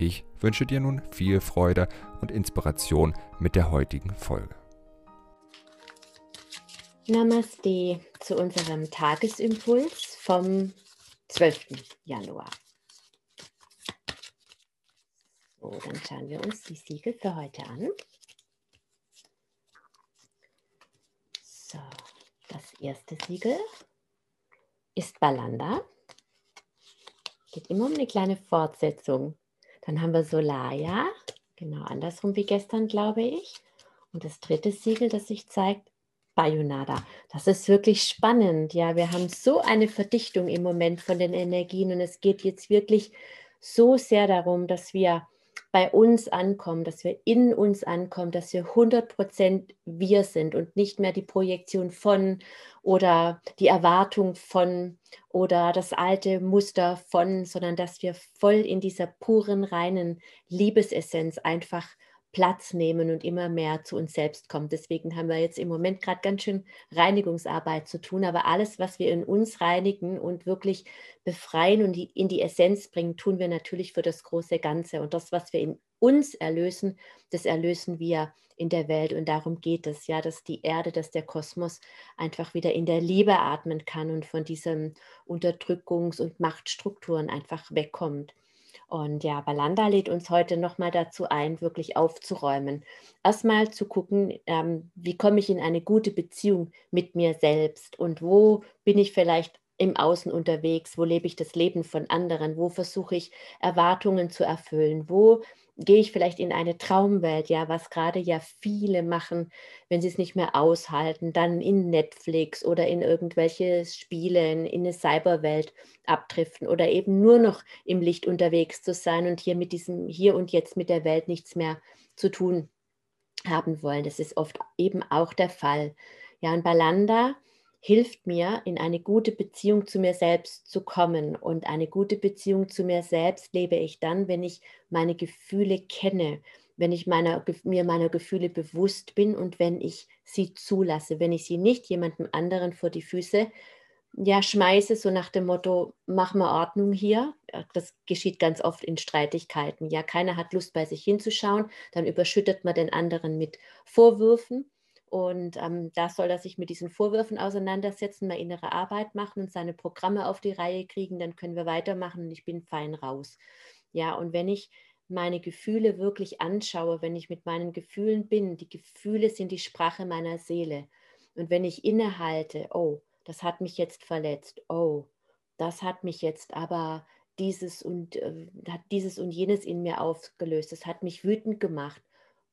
Ich wünsche dir nun viel Freude und Inspiration mit der heutigen Folge. Namaste zu unserem Tagesimpuls vom 12. Januar. So, dann schauen wir uns die Siegel für heute an. So, das erste Siegel ist Balanda. Geht immer um eine kleine Fortsetzung. Dann haben wir Solaya, genau andersrum wie gestern, glaube ich. Und das dritte Siegel, das sich zeigt, Bayonada. Das ist wirklich spannend. Ja, wir haben so eine Verdichtung im Moment von den Energien und es geht jetzt wirklich so sehr darum, dass wir bei uns ankommen, dass wir in uns ankommen, dass wir 100% wir sind und nicht mehr die Projektion von oder die Erwartung von oder das alte Muster von, sondern dass wir voll in dieser puren, reinen Liebesessenz einfach Platz nehmen und immer mehr zu uns selbst kommen. Deswegen haben wir jetzt im Moment gerade ganz schön Reinigungsarbeit zu tun. Aber alles, was wir in uns reinigen und wirklich befreien und in die Essenz bringen, tun wir natürlich für das große Ganze. Und das, was wir in uns erlösen, das erlösen wir in der Welt. Und darum geht es, ja, dass die Erde, dass der Kosmos einfach wieder in der Liebe atmen kann und von diesen Unterdrückungs- und Machtstrukturen einfach wegkommt. Und ja, Balanda lädt uns heute nochmal dazu ein, wirklich aufzuräumen. Erstmal zu gucken, ähm, wie komme ich in eine gute Beziehung mit mir selbst und wo bin ich vielleicht im Außen unterwegs, wo lebe ich das Leben von anderen, wo versuche ich Erwartungen zu erfüllen, wo gehe ich vielleicht in eine Traumwelt, ja, was gerade ja viele machen, wenn sie es nicht mehr aushalten, dann in Netflix oder in irgendwelche Spiele, in eine Cyberwelt abdriften oder eben nur noch im Licht unterwegs zu sein und hier mit diesem Hier und Jetzt mit der Welt nichts mehr zu tun haben wollen. Das ist oft eben auch der Fall. Ja, und Balanda hilft mir, in eine gute Beziehung zu mir selbst zu kommen. Und eine gute Beziehung zu mir selbst lebe ich dann, wenn ich meine Gefühle kenne, wenn ich meiner, mir meiner Gefühle bewusst bin und wenn ich sie zulasse, wenn ich sie nicht jemandem anderen vor die Füße ja, schmeiße, so nach dem Motto, mach mal Ordnung hier. Das geschieht ganz oft in Streitigkeiten. Ja, keiner hat Lust, bei sich hinzuschauen. Dann überschüttet man den anderen mit Vorwürfen. Und ähm, da soll er sich mit diesen Vorwürfen auseinandersetzen, mal innere Arbeit machen und seine Programme auf die Reihe kriegen, dann können wir weitermachen und ich bin fein raus. Ja, und wenn ich meine Gefühle wirklich anschaue, wenn ich mit meinen Gefühlen bin, die Gefühle sind die Sprache meiner Seele. Und wenn ich innehalte, oh, das hat mich jetzt verletzt, oh, das hat mich jetzt aber dieses und äh, hat dieses und jenes in mir aufgelöst, das hat mich wütend gemacht.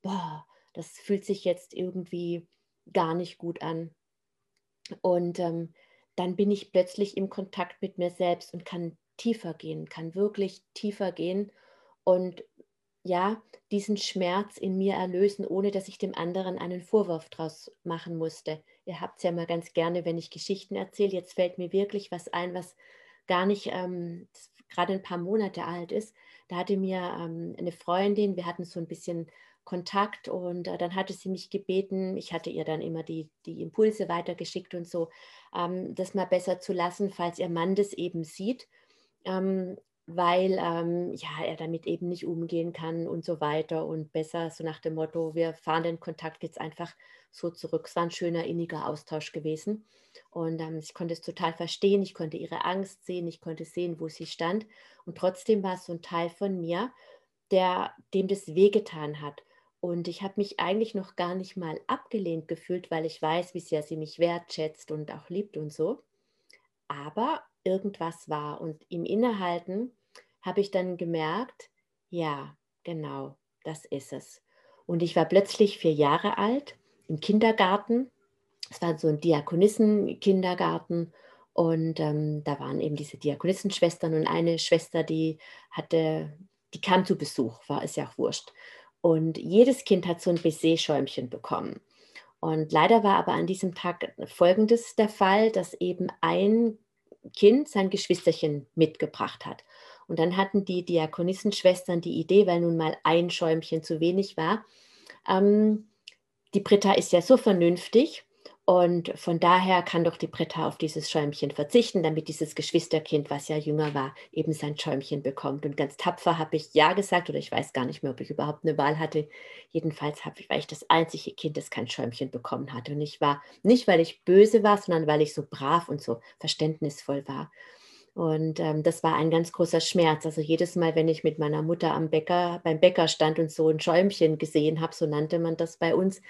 Boah, das fühlt sich jetzt irgendwie gar nicht gut an. Und ähm, dann bin ich plötzlich im Kontakt mit mir selbst und kann tiefer gehen, kann wirklich tiefer gehen und ja, diesen Schmerz in mir erlösen, ohne dass ich dem anderen einen Vorwurf draus machen musste. Ihr habt es ja mal ganz gerne, wenn ich Geschichten erzähle. Jetzt fällt mir wirklich was ein, was gar nicht ähm, gerade ein paar Monate alt ist. Da hatte mir ähm, eine Freundin, wir hatten so ein bisschen Kontakt und äh, dann hatte sie mich gebeten, ich hatte ihr dann immer die, die Impulse weitergeschickt und so, ähm, das mal besser zu lassen, falls ihr Mann das eben sieht, ähm, weil ähm, ja, er damit eben nicht umgehen kann und so weiter und besser so nach dem Motto, wir fahren den Kontakt jetzt einfach so zurück. Es war ein schöner, inniger Austausch gewesen und ähm, ich konnte es total verstehen, ich konnte ihre Angst sehen, ich konnte sehen, wo sie stand und trotzdem war es so ein Teil von mir, der dem das wehgetan hat und ich habe mich eigentlich noch gar nicht mal abgelehnt gefühlt, weil ich weiß, wie sehr sie mich wertschätzt und auch liebt und so. Aber irgendwas war. Und im Innehalten habe ich dann gemerkt, ja, genau, das ist es. Und ich war plötzlich vier Jahre alt im Kindergarten. Es war so ein Diakonissen-Kindergarten. Und ähm, da waren eben diese Diakonissenschwestern und eine Schwester, die hatte die kam zu Besuch, war ist ja auch wurscht. Und jedes Kind hat so ein Baiser-Schäumchen bekommen. Und leider war aber an diesem Tag Folgendes der Fall, dass eben ein Kind sein Geschwisterchen mitgebracht hat. Und dann hatten die Diakonissenschwestern die Idee, weil nun mal ein Schäumchen zu wenig war. Ähm, die Britta ist ja so vernünftig und von daher kann doch die Britta auf dieses Schäumchen verzichten, damit dieses Geschwisterkind, was ja jünger war, eben sein Schäumchen bekommt. Und ganz tapfer habe ich Ja gesagt oder ich weiß gar nicht mehr, ob ich überhaupt eine Wahl hatte. Jedenfalls habe ich, war ich das einzige Kind, das kein Schäumchen bekommen hatte. Und ich war nicht, weil ich böse war, sondern weil ich so brav und so verständnisvoll war. Und ähm, das war ein ganz großer Schmerz. Also jedes Mal, wenn ich mit meiner Mutter am Bäcker, beim Bäcker stand und so ein Schäumchen gesehen habe, so nannte man das bei uns,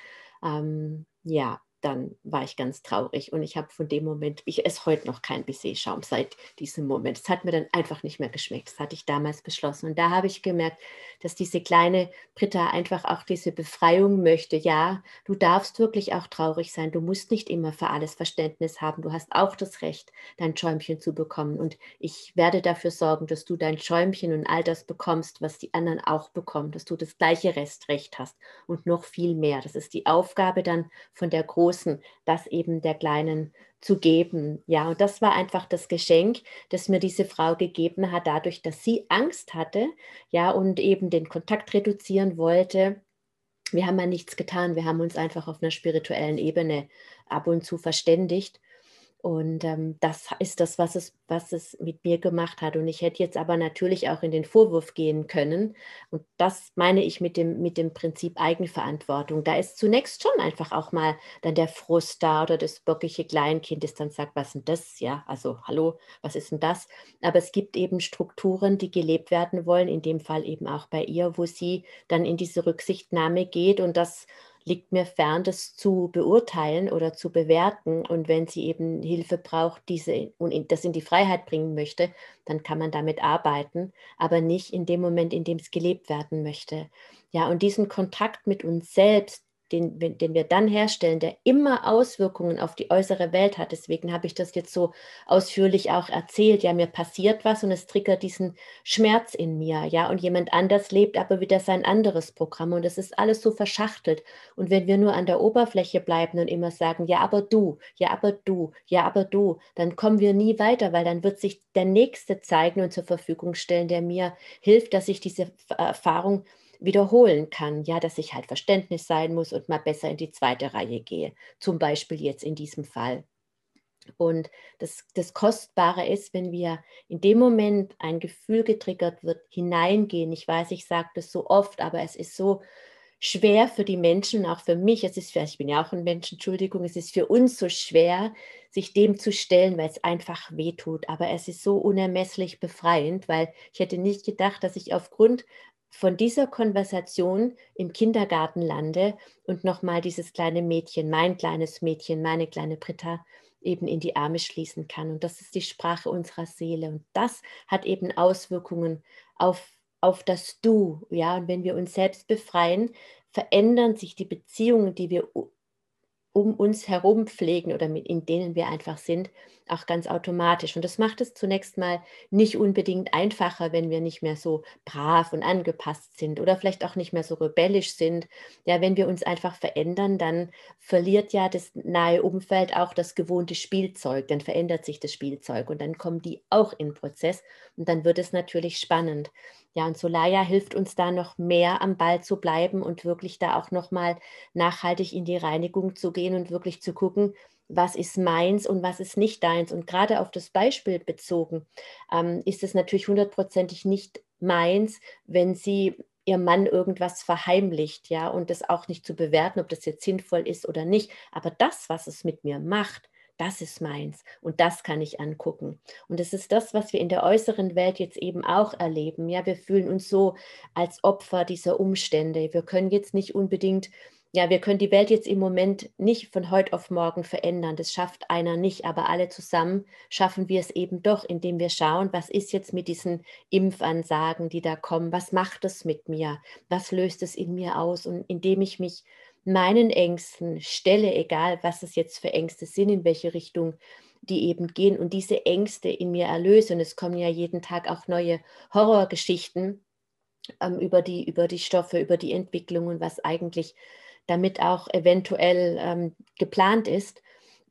ähm, ja, dann war ich ganz traurig und ich habe von dem Moment, ich esse heute noch kein Baiser-Schaum seit diesem Moment. Es hat mir dann einfach nicht mehr geschmeckt. Das hatte ich damals beschlossen. Und da habe ich gemerkt, dass diese kleine Britta einfach auch diese Befreiung möchte. Ja, du darfst wirklich auch traurig sein. Du musst nicht immer für alles Verständnis haben. Du hast auch das Recht, dein Schäumchen zu bekommen. Und ich werde dafür sorgen, dass du dein Schäumchen und all das bekommst, was die anderen auch bekommen, dass du das gleiche Restrecht hast und noch viel mehr. Das ist die Aufgabe dann von der großen Großen, das eben der Kleinen zu geben. Ja, und das war einfach das Geschenk, das mir diese Frau gegeben hat, dadurch, dass sie Angst hatte, ja, und eben den Kontakt reduzieren wollte. Wir haben ja nichts getan, wir haben uns einfach auf einer spirituellen Ebene ab und zu verständigt. Und ähm, das ist das, was es, was es mit mir gemacht hat. Und ich hätte jetzt aber natürlich auch in den Vorwurf gehen können. Und das meine ich mit dem, mit dem Prinzip Eigenverantwortung. Da ist zunächst schon einfach auch mal dann der Frust da oder das bockige Kleinkind, das dann sagt, was ist denn das? Ja, also hallo, was ist denn das? Aber es gibt eben Strukturen, die gelebt werden wollen, in dem Fall eben auch bei ihr, wo sie dann in diese Rücksichtnahme geht und das liegt mir fern, das zu beurteilen oder zu bewerten. Und wenn sie eben Hilfe braucht, diese und das in die Freiheit bringen möchte, dann kann man damit arbeiten, aber nicht in dem Moment, in dem es gelebt werden möchte. Ja, und diesen Kontakt mit uns selbst, den, den wir dann herstellen, der immer Auswirkungen auf die äußere Welt hat. Deswegen habe ich das jetzt so ausführlich auch erzählt. Ja, mir passiert was und es triggert diesen Schmerz in mir. Ja, und jemand anders lebt aber wieder sein anderes Programm und es ist alles so verschachtelt. Und wenn wir nur an der Oberfläche bleiben und immer sagen, ja, aber du, ja, aber du, ja, aber du, dann kommen wir nie weiter, weil dann wird sich der Nächste zeigen und zur Verfügung stellen, der mir hilft, dass ich diese Erfahrung wiederholen kann, ja, dass ich halt Verständnis sein muss und mal besser in die zweite Reihe gehe, zum Beispiel jetzt in diesem Fall. Und das, das Kostbare ist, wenn wir in dem Moment ein Gefühl getriggert wird, hineingehen. Ich weiß, ich sage das so oft, aber es ist so schwer für die Menschen, auch für mich. Es ist für, ich bin ja auch ein Mensch, Entschuldigung, es ist für uns so schwer, sich dem zu stellen, weil es einfach wehtut. Aber es ist so unermesslich befreiend, weil ich hätte nicht gedacht, dass ich aufgrund von dieser Konversation im Kindergarten lande und nochmal dieses kleine Mädchen, mein kleines Mädchen, meine kleine Britta, eben in die Arme schließen kann. Und das ist die Sprache unserer Seele. Und das hat eben Auswirkungen auf, auf das Du. Ja, und wenn wir uns selbst befreien, verändern sich die Beziehungen, die wir um uns herum pflegen oder mit, in denen wir einfach sind, auch ganz automatisch. Und das macht es zunächst mal nicht unbedingt einfacher, wenn wir nicht mehr so brav und angepasst sind oder vielleicht auch nicht mehr so rebellisch sind. Ja, wenn wir uns einfach verändern, dann verliert ja das nahe Umfeld auch das gewohnte Spielzeug, dann verändert sich das Spielzeug und dann kommen die auch in Prozess und dann wird es natürlich spannend. Ja, und Solaya hilft uns da noch mehr am Ball zu bleiben und wirklich da auch nochmal nachhaltig in die Reinigung zu gehen und wirklich zu gucken, was ist meins und was ist nicht deins. Und gerade auf das Beispiel bezogen ähm, ist es natürlich hundertprozentig nicht meins, wenn sie ihr Mann irgendwas verheimlicht, ja, und das auch nicht zu bewerten, ob das jetzt sinnvoll ist oder nicht. Aber das, was es mit mir macht, das ist meins und das kann ich angucken. Und es ist das, was wir in der äußeren Welt jetzt eben auch erleben. Ja, wir fühlen uns so als Opfer dieser Umstände. Wir können jetzt nicht unbedingt ja, wir können die Welt jetzt im Moment nicht von heute auf morgen verändern. Das schafft einer nicht, aber alle zusammen schaffen wir es eben doch, indem wir schauen, was ist jetzt mit diesen Impfansagen, die da kommen? Was macht es mit mir? Was löst es in mir aus? Und indem ich mich meinen Ängsten stelle, egal was es jetzt für Ängste sind, in welche Richtung die eben gehen und diese Ängste in mir erlöse. Und es kommen ja jeden Tag auch neue Horrorgeschichten ähm, über, die, über die Stoffe, über die Entwicklung und was eigentlich damit auch eventuell ähm, geplant ist.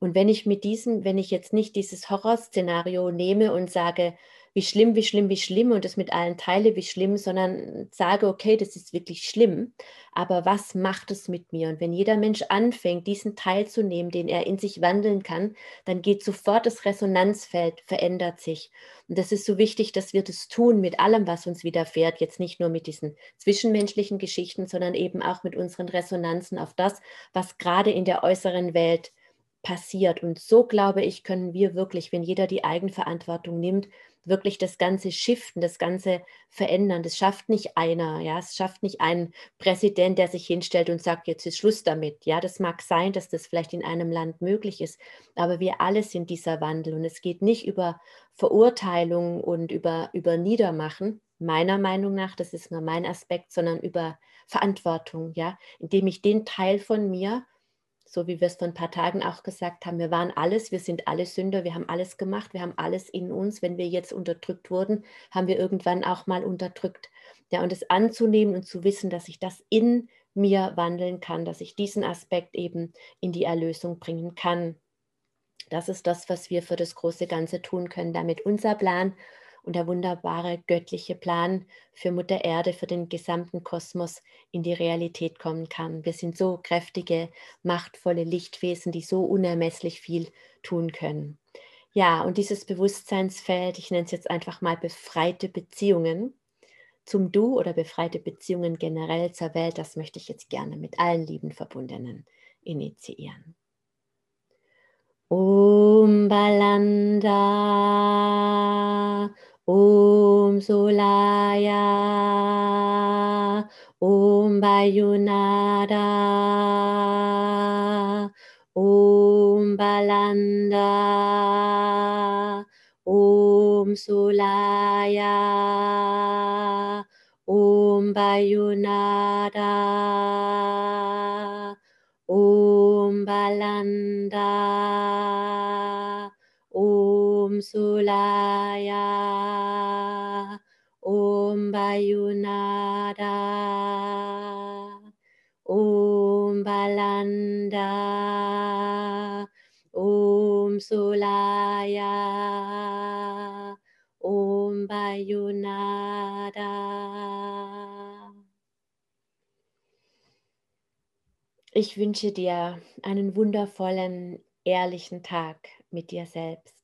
Und wenn ich mit diesem, wenn ich jetzt nicht dieses Horrorszenario nehme und sage, wie schlimm, wie schlimm, wie schlimm und das mit allen teile, wie schlimm, sondern sage, okay, das ist wirklich schlimm, aber was macht es mit mir? Und wenn jeder Mensch anfängt, diesen Teil zu nehmen, den er in sich wandeln kann, dann geht sofort das Resonanzfeld, verändert sich. Und das ist so wichtig, dass wir das tun mit allem, was uns widerfährt, jetzt nicht nur mit diesen zwischenmenschlichen Geschichten, sondern eben auch mit unseren Resonanzen auf das, was gerade in der äußeren Welt passiert. Und so, glaube ich, können wir wirklich, wenn jeder die Eigenverantwortung nimmt, wirklich das Ganze shiften, das Ganze verändern. Das schafft nicht einer, ja, es schafft nicht ein Präsident, der sich hinstellt und sagt, jetzt ist Schluss damit. Ja, das mag sein, dass das vielleicht in einem Land möglich ist, aber wir alle sind dieser Wandel und es geht nicht über Verurteilung und über, über Niedermachen, meiner Meinung nach, das ist nur mein Aspekt, sondern über Verantwortung, ja, indem ich den Teil von mir so wie wir es vor ein paar Tagen auch gesagt haben, wir waren alles, wir sind alle Sünder, wir haben alles gemacht, wir haben alles in uns. Wenn wir jetzt unterdrückt wurden, haben wir irgendwann auch mal unterdrückt. Ja, und es anzunehmen und zu wissen, dass ich das in mir wandeln kann, dass ich diesen Aspekt eben in die Erlösung bringen kann. Das ist das, was wir für das große Ganze tun können, damit unser Plan und der wunderbare göttliche Plan für Mutter Erde, für den gesamten Kosmos in die Realität kommen kann. Wir sind so kräftige, machtvolle Lichtwesen, die so unermesslich viel tun können. Ja, und dieses Bewusstseinsfeld, ich nenne es jetzt einfach mal befreite Beziehungen zum Du oder befreite Beziehungen generell zur Welt, das möchte ich jetzt gerne mit allen lieben Verbundenen initiieren. Om Balanda Om Solaya, Om Bayunada, Om Balanda, Om Solaya, Om Bayunada, Om Balanda, Om Sulaya. Bayunada, Om Balanda, Om Sulaya, Om Bayunada. Ich wünsche dir einen wundervollen, ehrlichen Tag mit dir selbst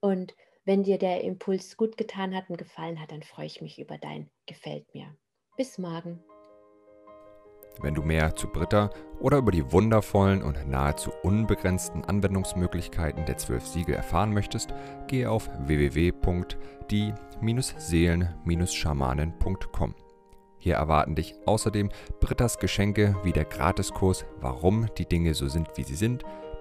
und wenn dir der Impuls gut getan hat und gefallen hat, dann freue ich mich über dein Gefällt mir. Bis morgen. Wenn du mehr zu Britta oder über die wundervollen und nahezu unbegrenzten Anwendungsmöglichkeiten der zwölf Siegel erfahren möchtest, gehe auf www.die-seelen-schamanen.com. Hier erwarten dich außerdem Brittas Geschenke wie der Gratiskurs Warum die Dinge so sind, wie sie sind,